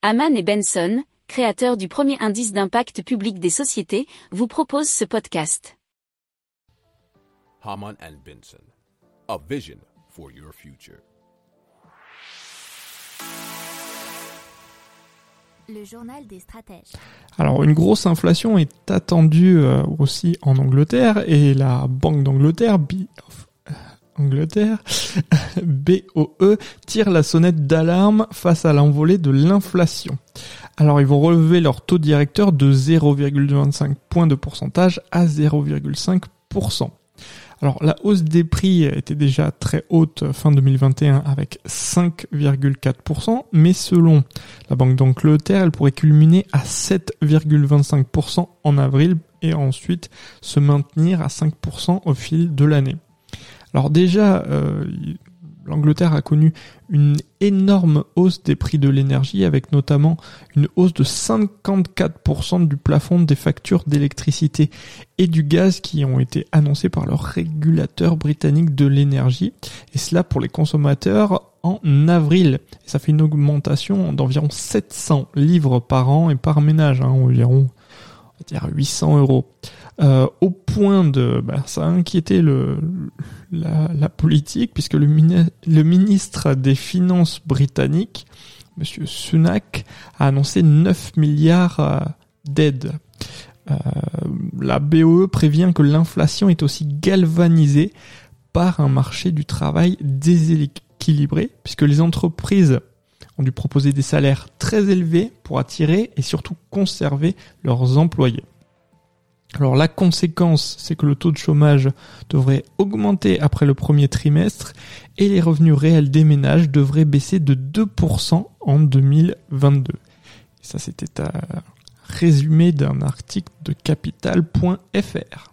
Haman et Benson, créateurs du premier indice d'impact public des sociétés, vous proposent ce podcast. Haman and Benson, a vision for your future. Le journal des stratèges. Alors une grosse inflation est attendue euh, aussi en Angleterre et la Banque d'Angleterre, Angleterre, BOE, tire la sonnette d'alarme face à l'envolée de l'inflation. Alors ils vont relever leur taux directeur de 0,25 points de pourcentage à 0,5%. Alors la hausse des prix était déjà très haute fin 2021 avec 5,4%, mais selon la Banque d'Angleterre, elle pourrait culminer à 7,25% en avril et ensuite se maintenir à 5% au fil de l'année. Alors déjà, euh, l'Angleterre a connu une énorme hausse des prix de l'énergie avec notamment une hausse de 54% du plafond des factures d'électricité et du gaz qui ont été annoncées par le régulateur britannique de l'énergie et cela pour les consommateurs en avril. ça fait une augmentation d'environ 700 livres par an et par ménage, hein, environ on va dire 800 euros. Euh, au point de, bah, ça a inquiété le, la, politique, puisque le, le, ministre des Finances britannique, Monsieur Sunak, a annoncé 9 milliards euh, d'aides. Euh, la BOE prévient que l'inflation est aussi galvanisée par un marché du travail déséquilibré, puisque les entreprises ont dû proposer des salaires très élevés pour attirer et surtout conserver leurs employés. Alors la conséquence, c'est que le taux de chômage devrait augmenter après le premier trimestre et les revenus réels des ménages devraient baisser de 2% en 2022. ça, c'était un résumé d'un article de capital.fr.